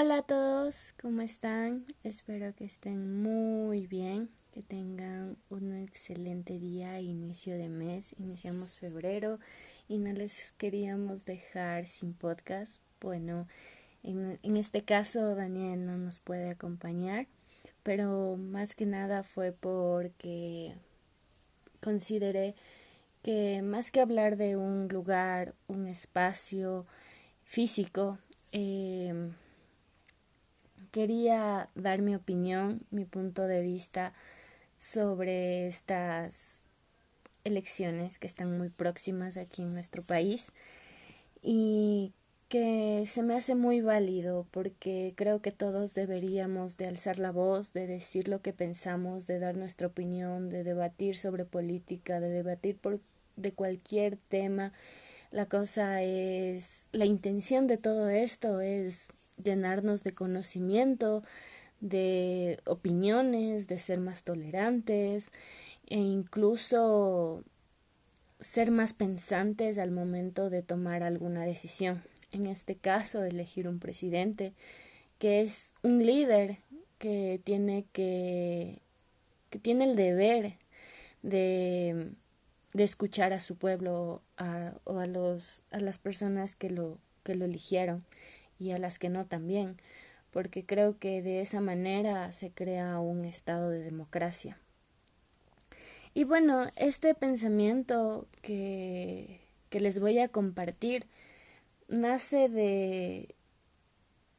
Hola a todos, ¿cómo están? Espero que estén muy bien, que tengan un excelente día, inicio de mes, iniciamos febrero y no les queríamos dejar sin podcast. Bueno, en, en este caso Daniel no nos puede acompañar, pero más que nada fue porque consideré que más que hablar de un lugar, un espacio físico, eh, quería dar mi opinión, mi punto de vista sobre estas elecciones que están muy próximas aquí en nuestro país y que se me hace muy válido porque creo que todos deberíamos de alzar la voz, de decir lo que pensamos, de dar nuestra opinión, de debatir sobre política, de debatir por de cualquier tema. La cosa es la intención de todo esto es llenarnos de conocimiento, de opiniones, de ser más tolerantes e incluso ser más pensantes al momento de tomar alguna decisión. En este caso, elegir un presidente que es un líder que tiene que, que tiene el deber de, de escuchar a su pueblo a, o a los a las personas que lo que lo eligieron y a las que no también, porque creo que de esa manera se crea un estado de democracia. Y bueno, este pensamiento que, que les voy a compartir nace de,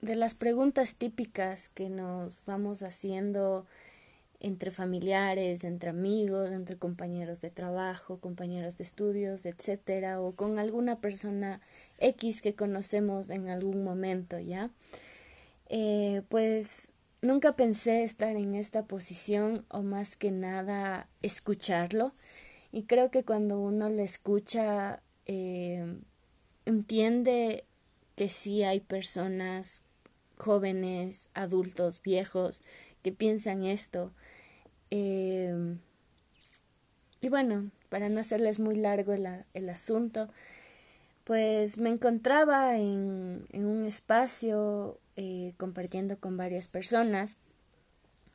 de las preguntas típicas que nos vamos haciendo entre familiares, entre amigos, entre compañeros de trabajo, compañeros de estudios, etcétera, o con alguna persona X que conocemos en algún momento, ¿ya? Eh, pues nunca pensé estar en esta posición o más que nada escucharlo y creo que cuando uno lo escucha eh, entiende que sí hay personas jóvenes, adultos, viejos que piensan esto. Eh, y bueno, para no hacerles muy largo el, el asunto, pues me encontraba en, en un espacio eh, compartiendo con varias personas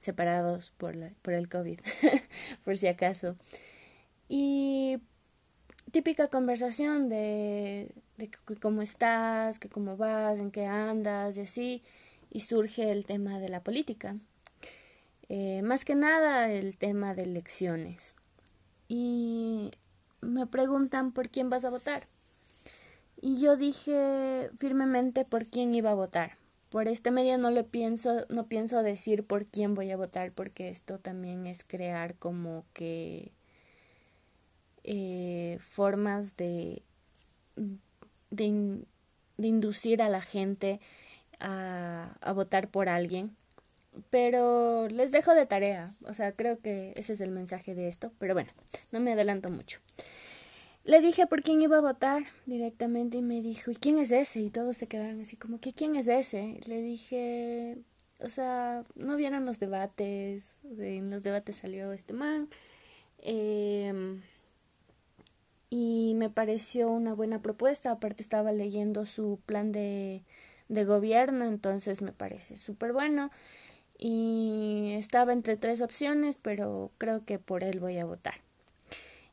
separados por, la, por el COVID, por si acaso. Y típica conversación de, de cómo estás, que cómo vas, en qué andas y así, y surge el tema de la política. Eh, más que nada el tema de elecciones. Y me preguntan por quién vas a votar. Y yo dije firmemente por quién iba a votar. Por este medio no le pienso, no pienso decir por quién voy a votar, porque esto también es crear como que eh, formas de, de, inducir a la gente a votar por alguien. Pero les dejo de tarea, o sea, creo que ese es el mensaje de esto, pero bueno, no me adelanto mucho. Le dije por quién iba a votar directamente y me dijo, ¿y quién es ese? Y todos se quedaron así como, ¿qué quién es ese? Le dije, o sea, no vieron los debates, en los debates salió este man. Eh, y me pareció una buena propuesta, aparte estaba leyendo su plan de, de gobierno, entonces me parece súper bueno. Y estaba entre tres opciones, pero creo que por él voy a votar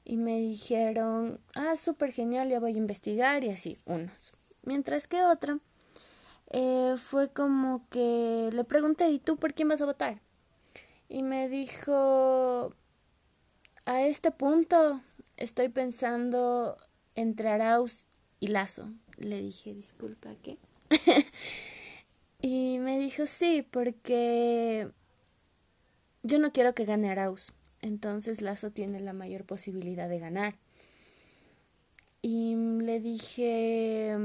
y me dijeron, ah, súper genial, ya voy a investigar y así, unos. Mientras que otra eh, fue como que le pregunté, ¿y tú por quién vas a votar? Y me dijo, a este punto estoy pensando entre Arauz y Lazo. Le dije, disculpa, ¿qué? y me dijo, sí, porque yo no quiero que gane Arauz entonces Lazo tiene la mayor posibilidad de ganar. Y le dije,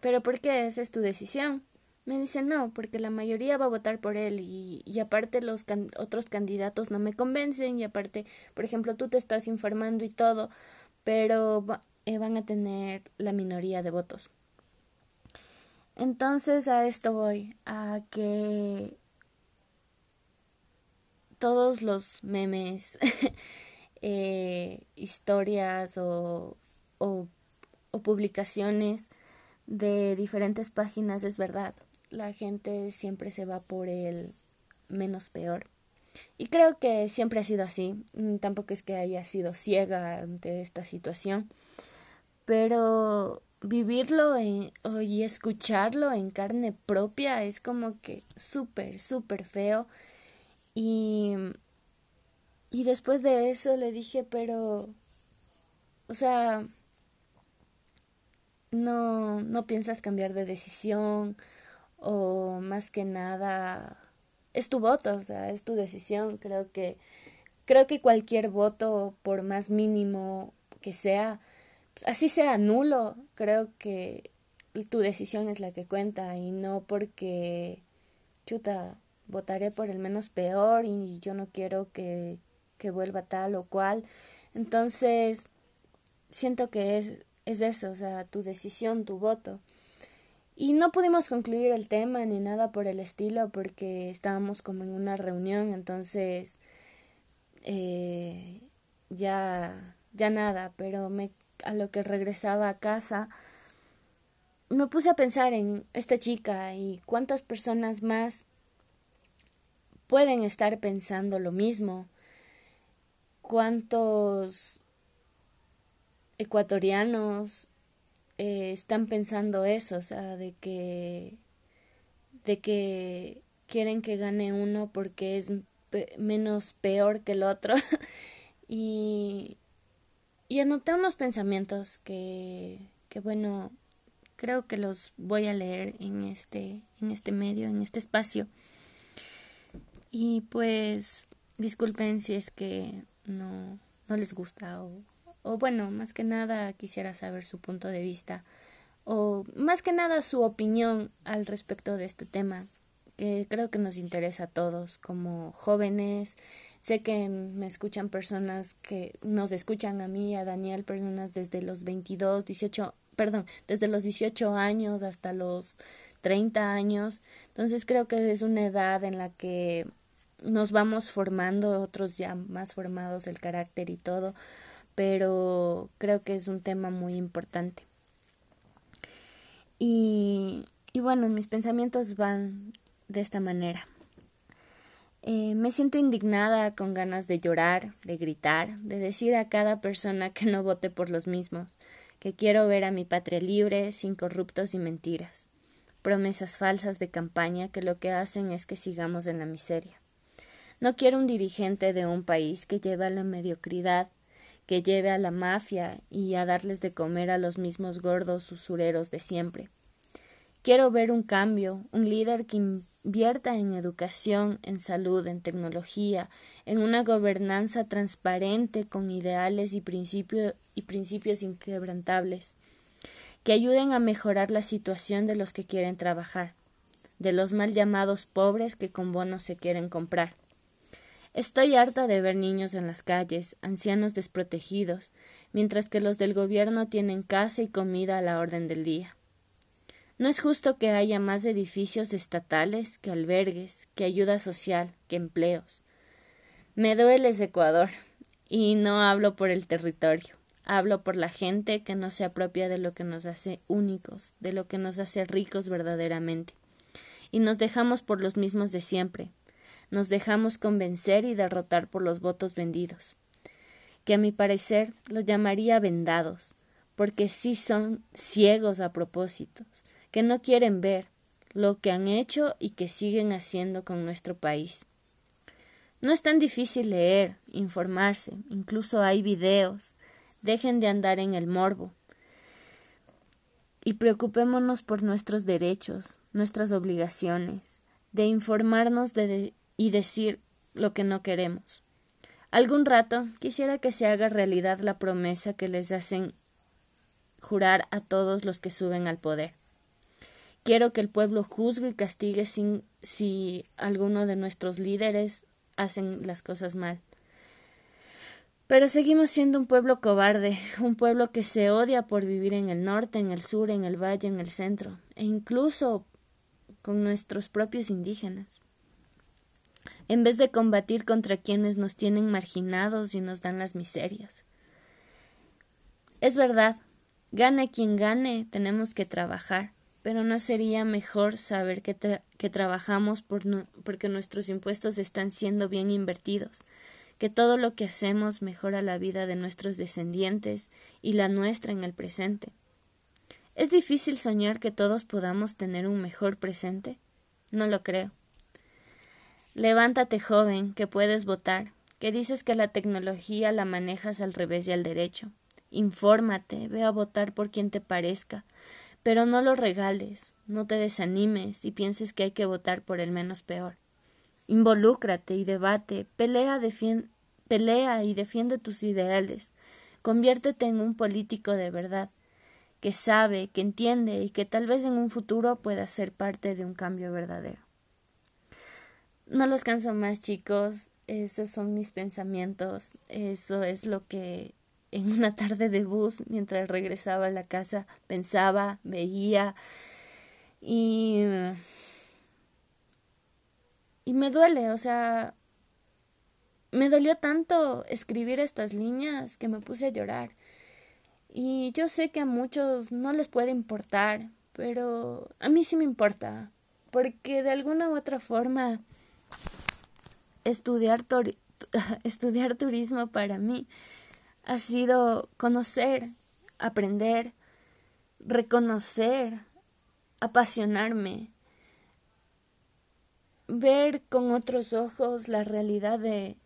¿pero por qué esa es tu decisión? Me dice, no, porque la mayoría va a votar por él y, aparte los otros candidatos no me convencen y aparte, por ejemplo, tú te estás informando y todo, pero eh, van a tener la minoría de votos. Entonces a esto voy, a que todos los memes, eh, historias o, o, publicaciones de diferentes páginas es verdad. la gente siempre se va por el menos peor. Y creo que siempre ha sido así. Mm, tampoco es que haya sido ciega ante esta situación. Pero vivirlo y escucharlo en carne propia es como que súper, súper feo. Y, y después de eso le dije, pero, o sea, no, no piensas cambiar de decisión o más que nada es tu voto, o sea, es tu decisión. Creo que creo que cualquier voto, por más mínimo que sea, pues, así sea nulo, creo que tu decisión es la que cuenta y no porque chuta votaré por el menos peor y yo no quiero que, que vuelva tal o cual. Entonces, siento que es, es eso, o sea, tu decisión, tu voto. Y no pudimos concluir el tema ni nada por el estilo porque estábamos como en una reunión, entonces eh, ya, ya nada, pero me, a lo que regresaba a casa me puse a pensar en esta chica y cuántas personas más pueden estar pensando lo mismo, cuántos ecuatorianos eh, están pensando eso, o sea, de que de que quieren que gane uno porque es menos peor que el otro. Y y anoté unos pensamientos que que bueno creo que los voy a leer en este en este medio en este espacio y pues disculpen si es que no no les gusta o o bueno, más que nada quisiera saber su punto de vista o más que nada su opinión al respecto de este tema que creo que nos interesa a todos como jóvenes. Sé que me escuchan personas que nos escuchan a mí, a Daniel, personas desde los 22, 18, perdón, desde los 18 años hasta los 30 años. Entonces creo que es una edad en la que nos vamos formando, otros ya más formados el carácter y todo, pero creo que es un tema muy importante. Y, y bueno, mis pensamientos van de esta manera. Eh, me siento indignada, con ganas de llorar, de gritar, de decir a cada persona que no vote por los mismos, que quiero ver a mi patria libre, sin corruptos y mentiras, promesas falsas de campaña que lo que hacen es que sigamos en la miseria. No quiero un dirigente de un país que lleva a la mediocridad que lleve a la mafia y a darles de comer a los mismos gordos usureros de siempre. Quiero ver un cambio, un líder que invierta en educación, en salud, en tecnología, en una gobernanza transparente con ideales y, y principios inquebrantables, que ayuden a mejorar la situación de los que quieren trabajar, de los mal llamados pobres que con bonos se quieren comprar, Estoy harta de ver niños en las calles, ancianos desprotegidos, mientras que los del gobierno tienen casa y comida a la orden del día. No es justo que haya más edificios estatales que albergues, que ayuda social, que empleos. Me duele ese Ecuador, y no hablo por el territorio, hablo por la gente que no se apropia de lo que nos hace únicos, de lo que nos hace ricos verdaderamente. Y nos dejamos por los mismos de siempre, nos dejamos convencer y derrotar por los votos vendidos, que a mi parecer los llamaría vendados, porque sí son ciegos a propósitos, que no quieren ver lo que han hecho y que siguen haciendo con nuestro país. No es tan difícil leer, informarse, incluso hay videos. Dejen de andar en el morbo. Y preocupémonos por nuestros derechos, nuestras obligaciones, de informarnos de, y decir lo que no queremos. Algún rato quisiera que se haga realidad la promesa que les hacen jurar a todos los que suben al poder. Quiero que el pueblo juzgue y castigue sin, si alguno de nuestros líderes hacen las cosas mal. Pero seguimos siendo un pueblo cobarde, un pueblo que se odia por vivir en el norte, en el sur, en el valle, en el centro, e incluso con nuestros propios indígenas en vez de combatir contra quienes nos tienen marginados y nos dan las miserias. Es verdad, gane quien gane, tenemos que trabajar, pero no sería mejor saber que, que trabajamos por porque nuestros impuestos están siendo bien invertidos, que todo lo que hacemos mejora la vida de nuestros descendientes y la nuestra en el presente. ¿Es difícil soñar que todos podamos tener un mejor presente? No lo creo. Levántate, joven, que puedes votar, que dices que la tecnología la manejas al revés y al derecho. Infórmate, ve a votar por quien te parezca, pero no lo regales, no te desanimes y pienses que hay que votar por el menos peor. Involúcrate y debate, pelea, pelea y defiende tus ideales. Conviértete en un político de verdad, que sabe, que entiende y que tal vez en un futuro pueda ser parte de un cambio verdadero. No los canso más, chicos. Esos son mis pensamientos. Eso es lo que en una tarde de bus, mientras regresaba a la casa, pensaba, veía y... Y me duele, o sea, me dolió tanto escribir estas líneas que me puse a llorar. Y yo sé que a muchos no les puede importar, pero a mí sí me importa, porque de alguna u otra forma estudiar, estudiar turismo para mí ha sido conocer, aprender, reconocer, apasionarme, ver con otros ojos la realidad de,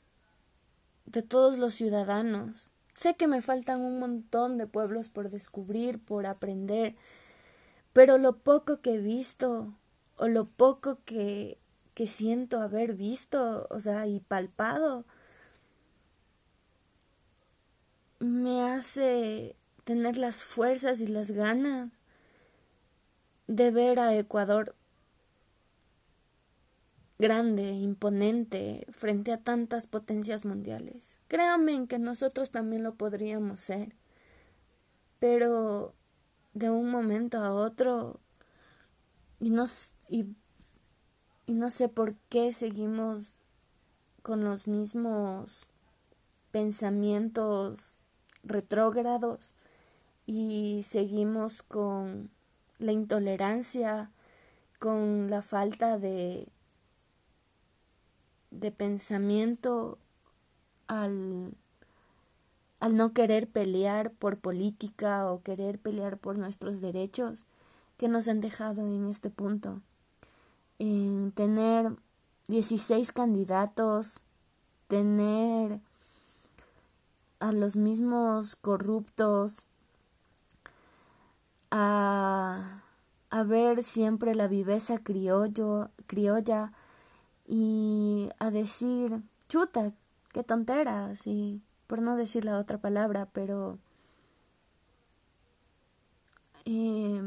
de todos los ciudadanos. Sé que me faltan un montón de pueblos por descubrir, por aprender, pero lo poco que he visto o lo poco que, que siento haber visto, o sea, y palpado, me hace tener las fuerzas y las ganas de ver a Ecuador grande, imponente, frente a tantas potencias mundiales. Créanme en que nosotros también lo podríamos ser, pero de un momento a otro y no, y, y no sé por qué seguimos con los mismos pensamientos retrógrados y seguimos con la intolerancia, con la falta de, de pensamiento al, al no querer pelear por política o querer pelear por nuestros derechos que nos han dejado en este punto. En tener 16 candidatos, tener a los mismos corruptos, a, a ver siempre la viveza criollo, criolla y a decir, chuta, qué tonteras, y por no decir la otra palabra, pero eh,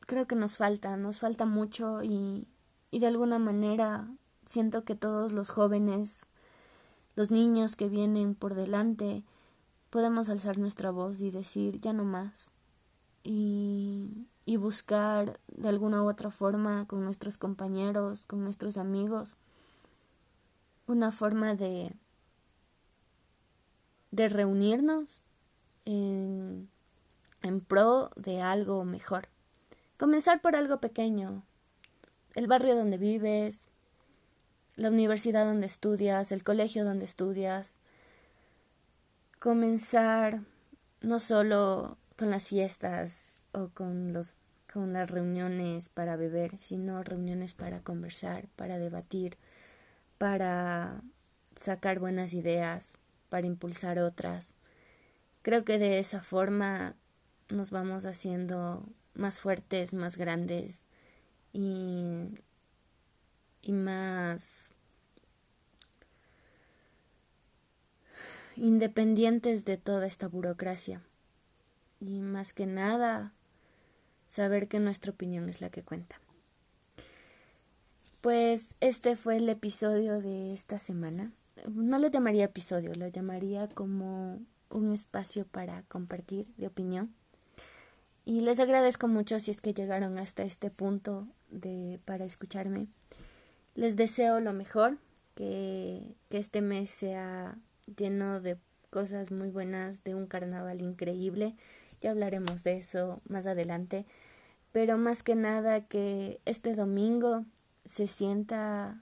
creo que nos falta, nos falta mucho y, y de alguna manera siento que todos los jóvenes los niños que vienen por delante, podemos alzar nuestra voz y decir ya no más. Y, y buscar de alguna u otra forma con nuestros compañeros, con nuestros amigos, una forma de, de reunirnos en, en pro de algo mejor. Comenzar por algo pequeño, el barrio donde vives, la universidad donde estudias, el colegio donde estudias, comenzar no solo con las fiestas o con los con las reuniones para beber, sino reuniones para conversar, para debatir, para sacar buenas ideas, para impulsar otras. Creo que de esa forma nos vamos haciendo más fuertes, más grandes y y más independientes de toda esta burocracia. Y más que nada, saber que nuestra opinión es la que cuenta. Pues este fue el episodio de esta semana. No lo llamaría episodio, lo llamaría como un espacio para compartir de opinión. Y les agradezco mucho si es que llegaron hasta este punto de para escucharme. Les deseo lo mejor, que, que este mes sea lleno de cosas muy buenas, de un carnaval increíble. Ya hablaremos de eso más adelante. pero más que nada que este domingo se sienta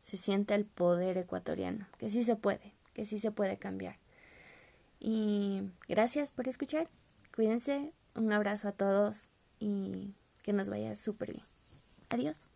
se sienta el poder ecuatoriano, que sí se puede, que sí se puede cambiar. Y gracias por escuchar. Cuídense, un abrazo a todos y que nos vaya súper bien. Adiós.